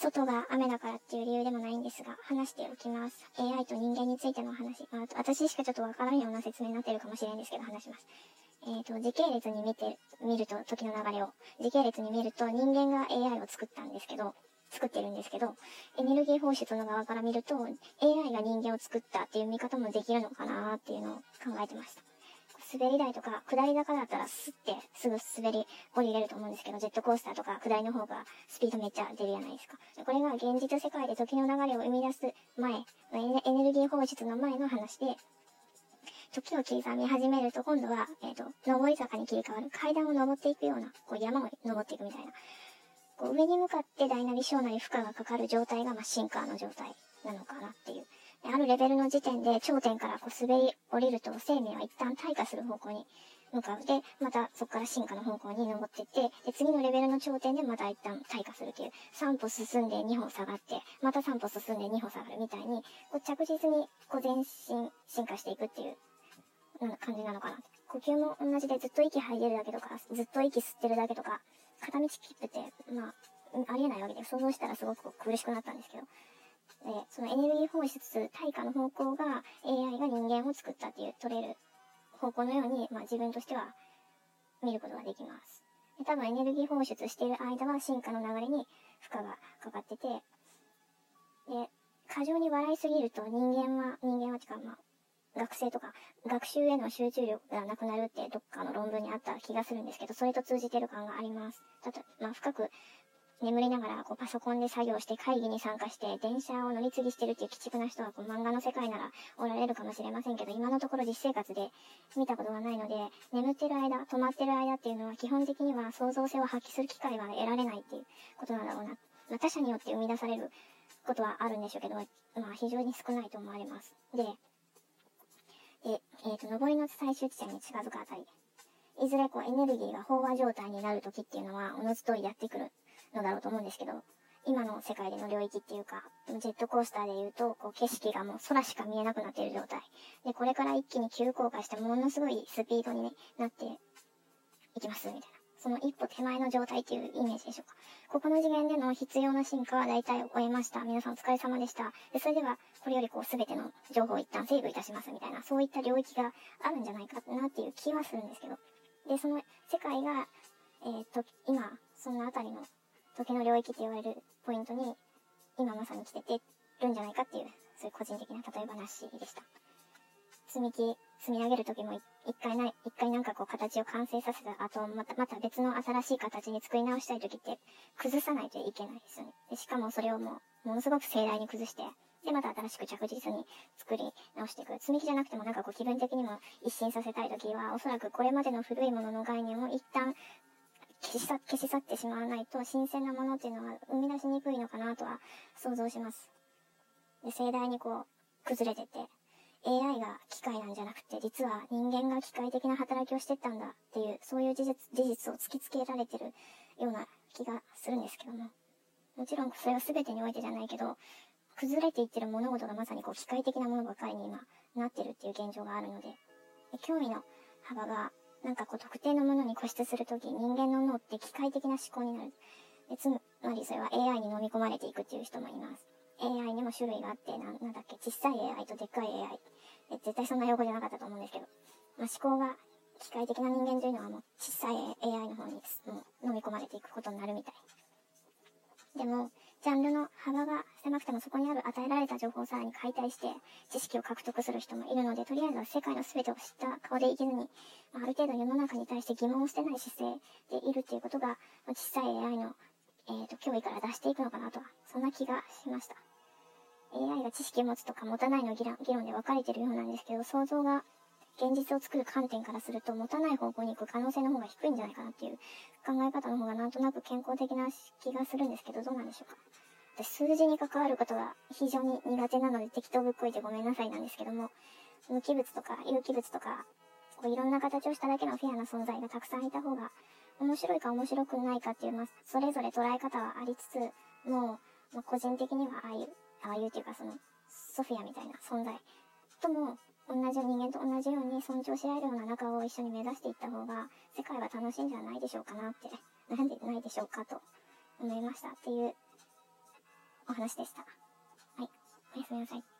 外が雨だからっていう理由でもないんですが、話しておきます。AI と人間についての話。まあ、私しかちょっとわからんような説明になってるかもしれないんですけど、話します。えっ、ー、と、時系列に見て、見ると、時の流れを。時系列に見ると、人間が AI を作ったんですけど、作ってるんですけど、エネルギー放出の側から見ると、AI が人間を作ったっていう見方もできるのかなっていうのを考えてました。滑り台とか下り坂だったらスッてすぐ滑り降りれると思うんですけど、ジェットコースターとか下りの方がスピードめっちゃ出るじゃないですか。これが現実世界で時の流れを生み出す前、エネルギー放出の前の話で、時を刻み始めると今度は、えっ、ー、と、上り坂に切り替わる階段を登っていくような、こう山を登っていくみたいな。こう上に向かってダイナビ小なり負荷がかかる状態が、まあ、シンカーの状態なのかなっていう。あるレベルの時点で頂点からこう滑り降りると生命は一旦退化する方向に向かう。で、またそこから進化の方向に登っていって、で、次のレベルの頂点でまた一旦退化するという、3歩進んで2歩下がって、また3歩進んで2歩下がるみたいに、こう着実にこう前進、進化していくっていう、感じなのかな。呼吸も同じでずっと息吐いてるだけとか、ずっと息吸ってるだけとか、片道切符って、まあ、ありえないわけで、想像したらすごく苦しくなったんですけど、で、そのエネルギー放出、対価の方向が AI が人間を作ったっていう取れる方向のように、まあ、自分としては見ることができます。で多分エネルギー放出している間は進化の流れに負荷がかかってて、で、過剰に笑いすぎると人間は、人間は、てかまあ、学生とか学習への集中力がなくなるってどっかの論文にあった気がするんですけど、それと通じてる感があります。たと、まあ、深く眠りながらこうパソコンで作業して会議に参加して電車を乗り継ぎしてるっていう鬼畜な人はこう漫画の世界ならおられるかもしれませんけど、今のところ実生活で見たことがないので、眠ってる間、止まってる間っていうのは基本的には創造性を発揮する機会は得られないっていうことなんだろうな。まあ、他者によって生み出されることはあるんでしょうけど、まあ非常に少ないと思われます。で、でえっ、ー、と、上りの最終地点に近づくあたり、いずれこうエネルギーが飽和状態になるときっていうのは、おのずとやってくるのだろうと思うんですけど、今の世界での領域っていうか、ジェットコースターで言うと、こう景色がもう空しか見えなくなっている状態。で、これから一気に急降下してものすごいスピードにねなっていきます、みたいな。その一歩手前の状態っていうイメージでしょうか。ここの次元での必要な進化は大体終えました。皆さんお疲れ様でした。で、それでは、これよりこう全ての情報を一旦セーブいたします、みたいな、そういった領域があるんじゃないかなっていう気はするんですけど。で、その世界が、えー、っと、今、そのあたりの時の領域って言われるポイントに、今まさに来ててるんじゃないかっていう、そういう個人的な例え話でした。積み木、積み上げる時も一回ない、一回なんかこう形を完成させた後、また、また別の新しい形に作り直したい時って、崩さないといけないですよね。でしかもそれをもう、ものすごく盛大に崩して、で、また新しく着実に作り直していく。積み木じゃなくてもなんかこう気分的にも一新させたい時は、おそらくこれまでの古いものの概念を一旦消し去消し去ってしまわないと新鮮なものっていうのは生み出しにくいのかなとは想像します。で盛大にこう崩れてて AI が機械なんじゃなくて実は人間が機械的な働きをしてったんだっていうそういう事実事実を突きつけられてるような気がするんですけどももちろんそれは全てにおいてじゃないけど崩れていってる物事がまさにこう機械的なものばかりに今なってるっていう現状があるので興味の幅がなんかこう特定のものに固執するとき、人間の脳って機械的な思考になる。でつまりそれは AI に飲み込まれていくっていう人もいます。AI にも種類があって、ななんだっけ、小さい AI とでっかい AI。え絶対そんな用語じゃなかったと思うんですけど。まあ、思考が機械的な人間というのはもう小さい AI の方にもう飲み込まれていくことになるみたい。でも、ジャンルの幅が狭くてもそこにある与えられた情報をさらに解体して知識を獲得する人もいるので、とりあえずは世界の全てを知った顔で生きずに、ある程度世の中に対して疑問を捨てない姿勢でいるっていうことが、小さい AI の、えーと、脅威から出していくのかなと、そんな気がしました。AI が知識を持つとか持たないの議論で分かれてるようなんですけど、想像が現実を作る観点からすると、持たない方向に行く可能性の方が低いんじゃないかなっていう考え方の方がなんとなく健康的な気がするんですけど、どうなんでしょうか。私、数字に関わることが非常に苦手なので適当ぶっこいてごめんなさいなんですけども、無機物とか有機物とか、こういろんな形をしただけのフェアな存在がたくさんいた方が、面白いか面白くないかっていう、まあ、それぞれ捉え方はありつつ、もう、まあ、個人的にはああいう、ああいうっていうかその、ソフィアみたいな存在とも、同じ人間と同じように尊重し合えるような仲を一緒に目指していった方が、世界は楽しいんじゃないでしょうかなって、悩んでないでしょうかと思いましたっていうお話でした。はい。おやすみなさい。